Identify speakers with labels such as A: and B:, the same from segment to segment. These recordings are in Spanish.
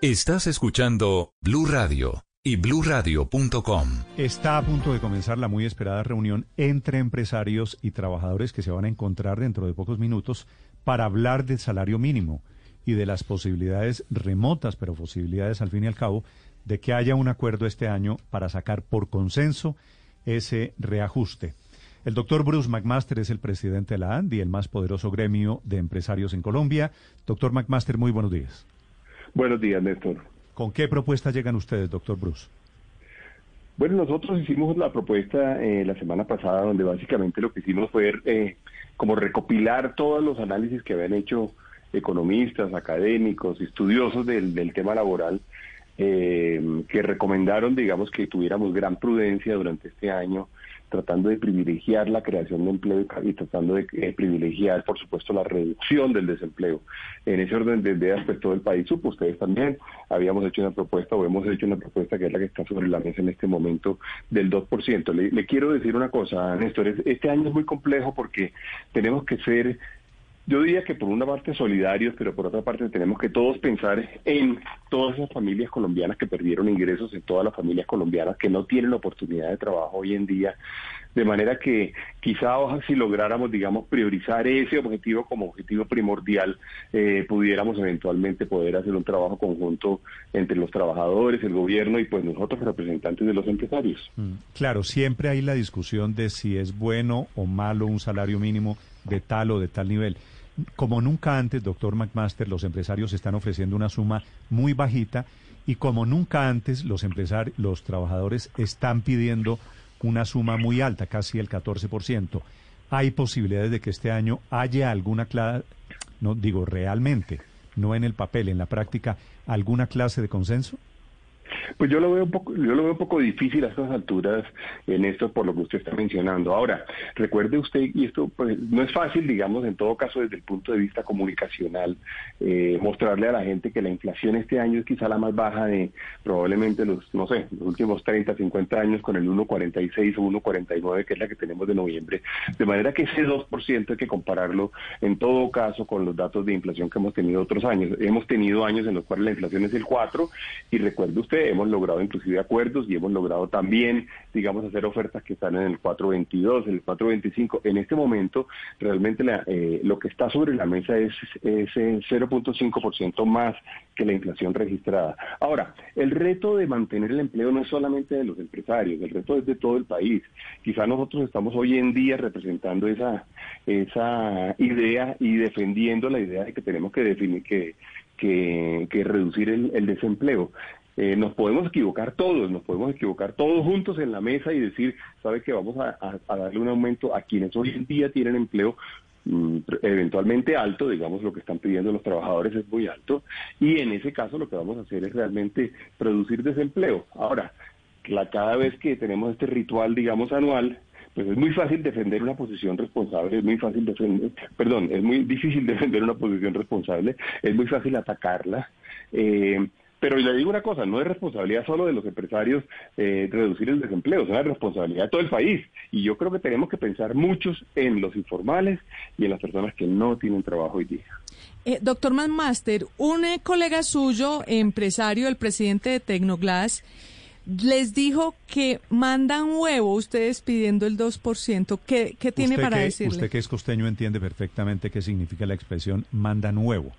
A: Estás escuchando Blue Radio y bluradio.com.
B: Está a punto de comenzar la muy esperada reunión entre empresarios y trabajadores que se van a encontrar dentro de pocos minutos para hablar del salario mínimo y de las posibilidades remotas, pero posibilidades al fin y al cabo, de que haya un acuerdo este año para sacar por consenso ese reajuste. El doctor Bruce McMaster es el presidente de la ANDI, el más poderoso gremio de empresarios en Colombia. Doctor McMaster, muy buenos días.
C: Buenos días, Néstor.
B: ¿Con qué propuesta llegan ustedes, doctor Bruce?
C: Bueno, nosotros hicimos la propuesta eh, la semana pasada, donde básicamente lo que hicimos fue eh, como recopilar todos los análisis que habían hecho economistas, académicos, estudiosos del, del tema laboral, eh, que recomendaron, digamos, que tuviéramos gran prudencia durante este año tratando de privilegiar la creación de empleo y tratando de eh, privilegiar, por supuesto, la reducción del desempleo. En ese orden de ideas, pues todo el país supo, ustedes también habíamos hecho una propuesta o hemos hecho una propuesta que es la que está sobre la mesa en este momento del 2%. Le, le quiero decir una cosa, Néstor, este año es muy complejo porque tenemos que ser yo diría que por una parte solidarios, pero por otra parte tenemos que todos pensar en todas esas familias colombianas que perdieron ingresos, en todas las familias colombianas que no tienen oportunidad de trabajo hoy en día, de manera que quizá si lográramos, digamos, priorizar ese objetivo como objetivo primordial, eh, pudiéramos eventualmente poder hacer un trabajo conjunto entre los trabajadores, el gobierno y pues nosotros representantes de los empresarios.
B: Mm, claro, siempre hay la discusión de si es bueno o malo un salario mínimo de tal o de tal nivel. Como nunca antes, doctor McMaster, los empresarios están ofreciendo una suma muy bajita y como nunca antes, los empresarios, los trabajadores están pidiendo una suma muy alta, casi el 14%. ¿Hay posibilidades de que este año haya alguna clase, no digo realmente, no en el papel, en la práctica, alguna clase de consenso?
C: Pues yo lo veo un poco, yo lo veo un poco difícil a estas alturas en esto por lo que usted está mencionando. Ahora, recuerde usted, y esto pues, no es fácil, digamos, en todo caso desde el punto de vista comunicacional, eh, mostrarle a la gente que la inflación este año es quizá la más baja de probablemente los, no sé, los últimos 30, 50 años con el 1,46 o 1,49 que es la que tenemos de noviembre. De manera que ese 2% hay que compararlo en todo caso con los datos de inflación que hemos tenido otros años. Hemos tenido años en los cuales la inflación es el 4 y recuerde usted, hemos logrado inclusive acuerdos y hemos logrado también, digamos, hacer ofertas que están en el 422, en el 425. En este momento, realmente eh, lo que está sobre la mesa es, ese 0.5% más que la inflación registrada. Ahora, el reto de mantener el empleo no es solamente de los empresarios, el reto es de todo el país. Quizá nosotros estamos hoy en día representando esa, esa idea y defendiendo la idea de que tenemos que definir que que, reducir el, desempleo. Eh, nos podemos equivocar todos, nos podemos equivocar todos juntos en la mesa y decir, sabe que vamos a, darle un aumento a quienes hoy en día tienen empleo mm, eventualmente alto, digamos lo que están pidiendo los trabajadores es muy alto, y en ese caso lo que vamos a hacer es realmente producir desempleo. Ahora, cada vez que tenemos este ritual, digamos, anual, pues es muy fácil defender una posición responsable, es muy fácil defender, perdón, es muy difícil defender una posición responsable, es muy fácil atacarla. Eh, pero le digo una cosa, no es responsabilidad solo de los empresarios eh, reducir el desempleo, es una responsabilidad de todo el país. Y yo creo que tenemos que pensar muchos en los informales y en las personas que no tienen trabajo hoy día.
D: Eh, doctor Manmaster, un colega suyo, empresario, el presidente de Tecnoglass, les dijo que mandan huevo ustedes pidiendo el 2%. ¿Qué, qué tiene para decirle?
B: Usted que es costeño entiende perfectamente qué significa la expresión mandan huevo.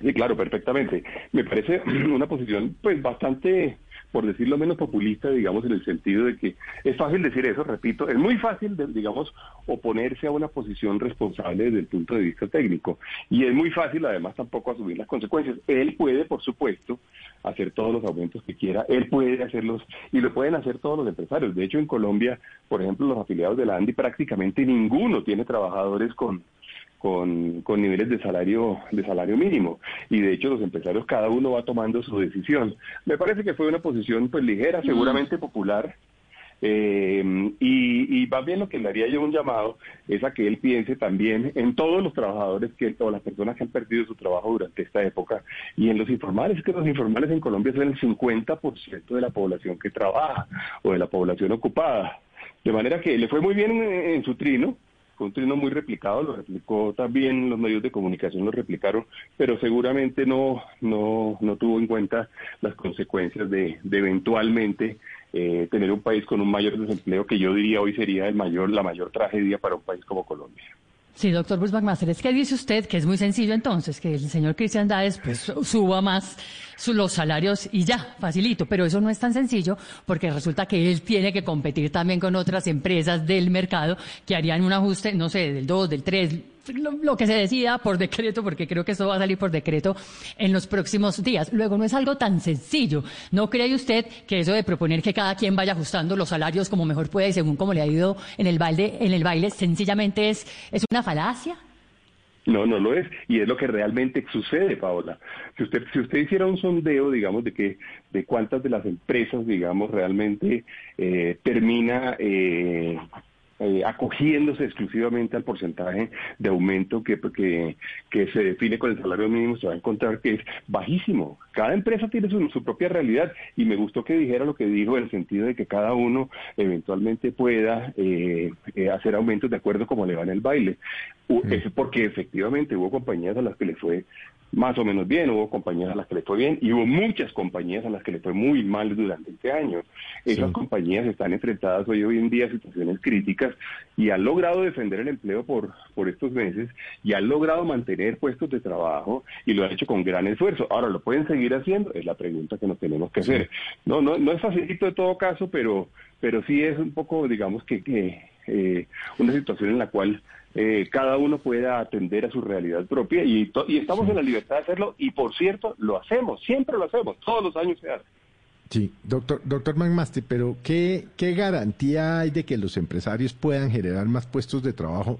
C: Sí, claro, perfectamente. Me parece una posición pues bastante por decirlo menos populista, digamos, en el sentido de que es fácil decir eso, repito, es muy fácil, digamos, oponerse a una posición responsable desde el punto de vista técnico. Y es muy fácil, además, tampoco asumir las consecuencias. Él puede, por supuesto, hacer todos los aumentos que quiera, él puede hacerlos y lo pueden hacer todos los empresarios. De hecho, en Colombia, por ejemplo, los afiliados de la ANDI prácticamente ninguno tiene trabajadores con con, con niveles de salario de salario mínimo. Y de hecho los empresarios cada uno va tomando su decisión. Me parece que fue una posición pues ligera seguramente popular. Eh, y, y más bien lo que le haría yo un llamado es a que él piense también en todos los trabajadores que o las personas que han perdido su trabajo durante esta época y en los informales, que los informales en Colombia son el 50% de la población que trabaja o de la población ocupada. De manera que le fue muy bien en su trino, fue un trino muy replicado, lo replicó también los medios de comunicación, lo replicaron, pero seguramente no, no, no tuvo en cuenta las consecuencias de, de eventualmente eh, tener un país con un mayor desempleo que yo diría hoy sería el mayor, la mayor tragedia para un país como Colombia.
E: Sí, doctor Bruce McMaster, es que dice usted que es muy sencillo entonces, que el señor Cristian Dáez pues, suba más los salarios y ya, facilito, pero eso no es tan sencillo porque resulta que él tiene que competir también con otras empresas del mercado que harían un ajuste, no sé, del 2, del 3, lo, que se decida por decreto, porque creo que esto va a salir por decreto en los próximos días. Luego, no es algo tan sencillo. ¿No cree usted que eso de proponer que cada quien vaya ajustando los salarios como mejor puede y según como le ha ido en el baile, en el baile sencillamente es, es una falacia?
C: No, no lo es. Y es lo que realmente sucede, Paola. Si usted, si usted hiciera un sondeo, digamos, de que, de cuántas de las empresas, digamos, realmente eh, termina eh, eh, acogiéndose exclusivamente al porcentaje de aumento que, que, se define con el salario mínimo, se va a encontrar que es bajísimo. Cada empresa tiene su, propia realidad y me gustó que dijera lo que dijo en el sentido de que cada uno eventualmente pueda eh, eh, hacer aumentos de acuerdo como le va en el baile. Es porque efectivamente hubo compañías a las que le fue más o menos bien, hubo compañías a las que le fue bien y hubo muchas compañías a las que le fue muy mal durante este año. Esas compañías están enfrentadas hoy, hoy en día a situaciones críticas y han logrado defender el empleo por, por estos meses y han logrado mantener puestos de trabajo y lo han hecho con gran esfuerzo. Ahora, ¿lo pueden seguir haciendo? Es la pregunta que nos tenemos que hacer. No, no, no es facilito de todo caso, pero, pero sí es un poco, digamos que, que eh, una situación en la cual eh, cada uno pueda atender a su realidad propia y, y estamos en la libertad de hacerlo y por cierto lo hacemos, siempre lo hacemos, todos los años se hace.
F: Sí, doctor, doctor McMaster, pero ¿qué, ¿qué garantía hay de que los empresarios puedan generar más puestos de trabajo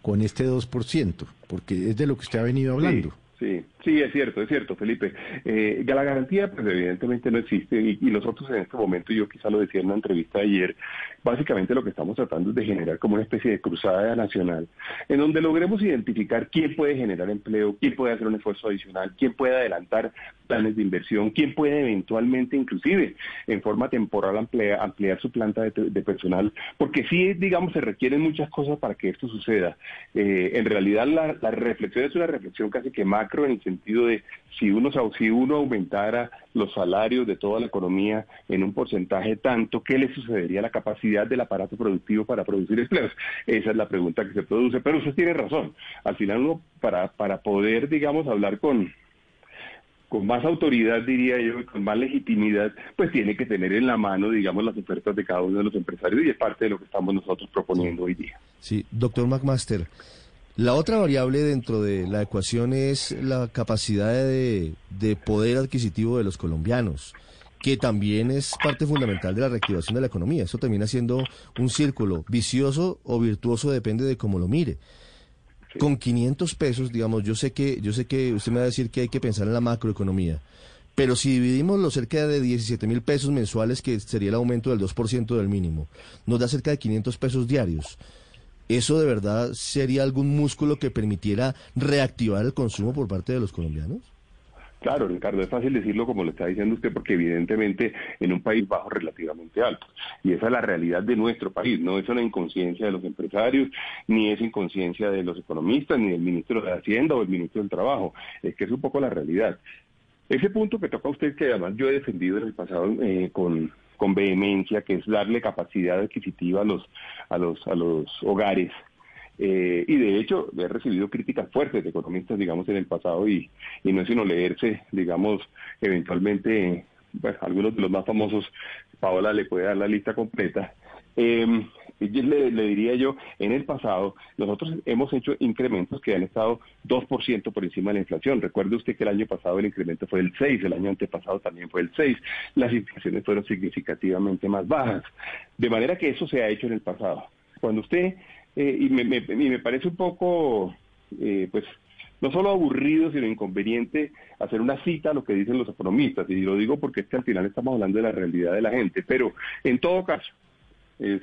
F: con este 2%? Porque es de lo que usted ha venido hablando.
C: Sí, sí, es cierto, es cierto, Felipe. Eh, la garantía, pues evidentemente no existe y, nosotros en este momento, yo quizá lo decía en una entrevista ayer, básicamente lo que estamos tratando es de generar como una especie de cruzada nacional, en donde logremos identificar quién puede generar empleo, quién puede hacer un esfuerzo adicional, quién puede adelantar planes de inversión, quién puede eventualmente, inclusive, en forma temporal ampliar, su planta de, personal, porque sí, digamos, se requieren muchas cosas para que esto suceda. Eh, en realidad, la, la reflexión es una reflexión casi que más en el sentido de si uno, si uno aumentara los salarios de toda la economía en un porcentaje tanto, ¿qué le sucedería a la capacidad del aparato productivo para producir empleos? Esa es la pregunta que se produce. Pero usted tiene razón. Al final uno, para, para poder, digamos, hablar con, con más autoridad, diría yo, con más legitimidad, pues tiene que tener en la mano, digamos, las ofertas de cada uno de los empresarios y es parte de lo que estamos nosotros proponiendo hoy día.
G: Sí, doctor McMaster. La otra variable dentro de la ecuación es la capacidad de, poder adquisitivo de los colombianos, que también es parte fundamental de la reactivación de la economía. Eso termina siendo un círculo vicioso o virtuoso, depende de cómo lo mire. Con 500 pesos, digamos, yo sé que yo sé que usted me va a decir que hay que pensar en la macroeconomía, pero si dividimos los cerca de 17 mil pesos mensuales, que sería el aumento del 2% del mínimo, nos da cerca de 500 pesos diarios. ¿Eso de verdad sería algún músculo que permitiera reactivar el consumo por parte de los colombianos?
C: Claro, Ricardo, es fácil decirlo como lo está diciendo usted, porque evidentemente en un país bajo relativamente alto. Y esa es la realidad de nuestro país, no es una inconsciencia de los empresarios, ni es inconsciencia de los economistas, ni del ministro de Hacienda o el ministro del Trabajo. Es que es un poco la realidad. Ese punto que toca a usted, que además yo he defendido en el pasado eh, con, con vehemencia, que es darle capacidad adquisitiva a los, a los, a los hogares. Eh, y de hecho, he recibido críticas fuertes de economistas, digamos, en el pasado y, y no es sino leerse, digamos, eventualmente algunos de los más famosos, Paola le puede dar la lista completa. Eh, le, le, diría yo, en el pasado, nosotros hemos hecho incrementos que han estado 2% por encima de la inflación. Recuerde usted que el año pasado el incremento fue el 6, el año antepasado también fue el 6. Las inflaciones fueron significativamente más bajas. De manera que eso se ha hecho en el pasado. Cuando usted, eh, y, me, me, y me parece un poco, eh, pues, no solo aburrido, sino inconveniente hacer una cita a lo que dicen los economistas. Y lo digo porque es que al final estamos hablando de la realidad de la gente. Pero en todo caso, es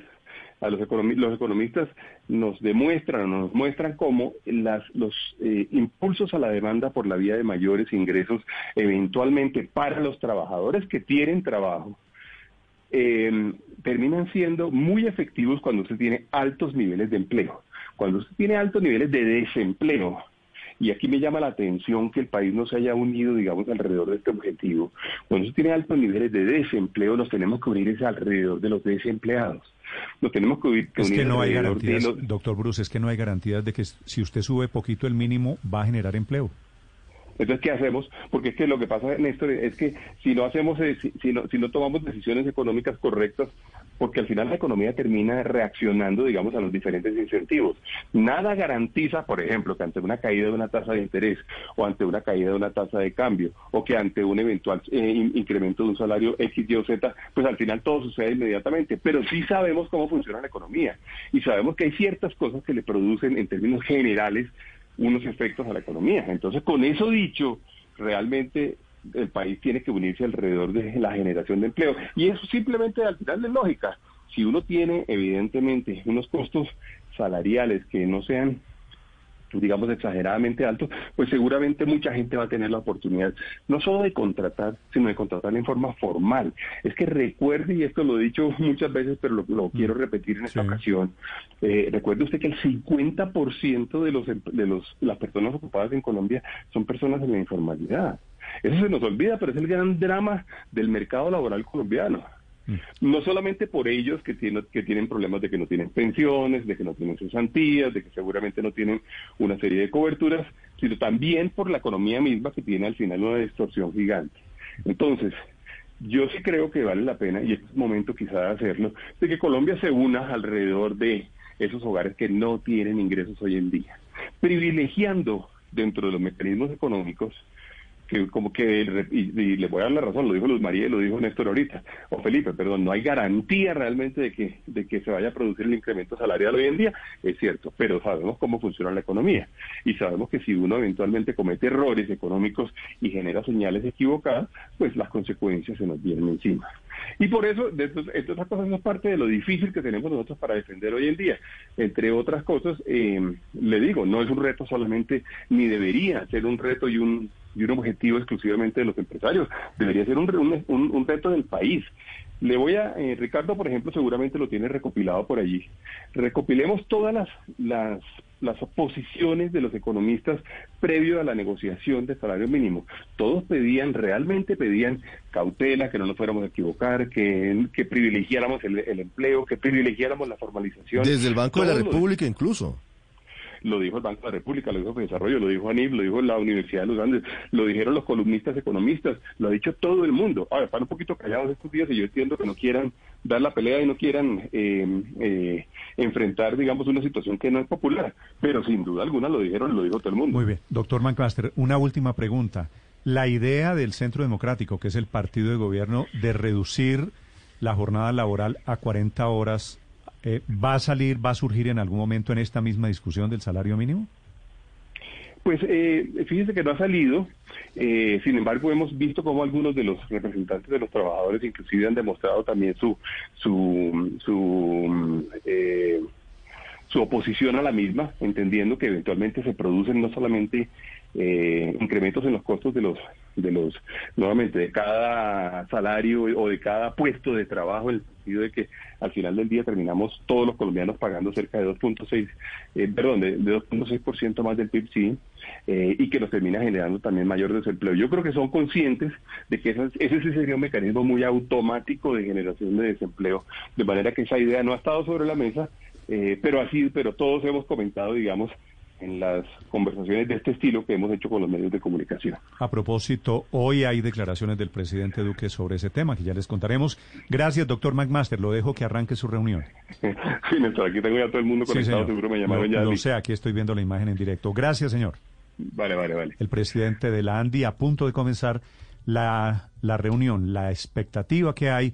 C: a los, los economistas nos demuestran, nos muestran cómo las, los eh, impulsos a la demanda por la vía de mayores ingresos, eventualmente para los trabajadores que tienen trabajo, eh, terminan siendo muy efectivos cuando usted tiene altos niveles de empleo. Cuando usted tiene altos niveles de desempleo, y aquí me llama la atención que el país no se haya unido, digamos, alrededor de este objetivo. Cuando usted tiene altos niveles de desempleo, nos tenemos que unir alrededor de los desempleados. Nos tenemos que, unir
B: es que no hay garantías, doctor Bruce, es que no hay garantías de que si usted sube poquito el mínimo va a generar empleo.
C: Entonces, ¿qué hacemos? Porque es que lo que pasa, Néstor, es que si no hacemos, eh, si, no, si no tomamos decisiones económicas correctas, porque al final la economía termina reaccionando, digamos, a los diferentes incentivos. Nada garantiza, por ejemplo, que ante una caída de una tasa de interés o ante una caída de una tasa de cambio o que ante un eventual eh, incremento de un salario X, Y o Z, pues al final todo sucede inmediatamente. Pero sí sabemos cómo funciona la economía y sabemos que hay ciertas cosas que le producen en términos generales unos efectos a la economía. Entonces, con eso dicho, realmente el país tiene que unirse alrededor de la generación de empleo. Y eso simplemente al final de lógica. Si uno tiene, evidentemente, unos costos salariales que no sean digamos, exageradamente altos, pues seguramente mucha gente va a tener la oportunidad no solo de contratar, sino de contratar en forma formal. Es que recuerde, y esto lo he dicho muchas veces, pero lo, mm. quiero repetir en esta ocasión, eh, recuerde usted que el 50% de, los, de los, las personas ocupadas en Colombia son personas en la informalidad. Eso se nos olvida, pero es el gran drama del mercado laboral colombiano. Mm. No solamente por ellos que tienen, que tienen problemas de que no tienen pensiones, de que no tienen cesantías, de que seguramente no tienen una serie de coberturas, sino también por la economía misma que tiene al final una distorsión gigante. Entonces, yo sí creo que vale la pena, y es momento quizá de hacerlo, de que Colombia se una alrededor de esos hogares que no tienen ingresos hoy en día, privilegiando dentro de los mecanismos económicos que como que, y, le voy a dar la razón, lo dijo Luz María y lo dijo Néstor ahorita, o Felipe, perdón, no hay garantía realmente de que, de que se vaya a producir el incremento salarial hoy en día, es cierto, pero sabemos cómo funciona la economía y sabemos que si uno eventualmente comete errores económicos y genera señales equivocadas, pues las consecuencias se nos vienen encima. Y por eso, de estos, estas cosas es parte de lo difícil que tenemos nosotros para defender hoy en día. Entre otras cosas, eh, le digo, no es un reto solamente, ni debería ser un reto y un y un objetivo exclusivamente de los empresarios, debería ser un, un, un reto del país. Le voy a, eh, Ricardo, por ejemplo, seguramente lo tiene recopilado por allí. Recopilemos todas las, las, las posiciones de los economistas previo a la negociación de salario mínimo. Todos pedían, realmente pedían cautela, que no nos fuéramos a equivocar, que, que privilegiáramos el, el empleo, que privilegiáramos la formalización.
G: Desde el Banco de la República incluso
C: lo dijo el Banco de la República, lo dijo el Desarrollo, lo dijo ANIF, lo dijo la Universidad de los Andes, lo dijeron los columnistas economistas, lo ha dicho todo el mundo. Ahora, están un poquito callados estos días y yo entiendo que no quieran dar la pelea y no quieran eh, eh, enfrentar, digamos, una situación que no es popular, pero sin duda alguna lo dijeron, lo dijo todo el mundo.
B: Muy bien, doctor Mancaster, una última pregunta. La idea del Centro Democrático, que es el partido de gobierno, de reducir la jornada laboral a 40 horas eh, ¿Va a salir, va a surgir en algún momento en esta misma discusión del salario mínimo?
C: Pues eh, fíjese que no ha salido, eh, sin embargo hemos visto cómo algunos de los representantes de los trabajadores inclusive han demostrado también su su su, eh, su oposición a la misma, entendiendo que eventualmente se producen no solamente eh, incrementos en los costos de los de los nuevamente de cada salario o de cada puesto de trabajo en el sentido de que al final del día terminamos todos los colombianos pagando cerca de 2.6 eh, perdón de, 2.6 más del PIB sí eh, y que nos termina generando también mayor desempleo. Yo creo que son conscientes de que ese, ese sería un mecanismo muy automático de generación de desempleo de manera que esa idea no ha estado sobre la mesa eh, pero así pero todos hemos comentado digamos en las conversaciones de este estilo que hemos hecho con los medios de comunicación.
B: A propósito, hoy hay declaraciones del presidente Duque sobre ese tema que ya les contaremos. Gracias, doctor McMaster. Lo dejo que arranque su reunión.
C: sí, Néstor, aquí tengo ya todo el mundo conectado, seguro me llamaron
B: ya.
C: Lo
B: sé, aquí estoy viendo la imagen en directo. Gracias, señor.
C: Vale, vale, vale.
B: El presidente de la ANDI a punto de comenzar la, la reunión, la expectativa que hay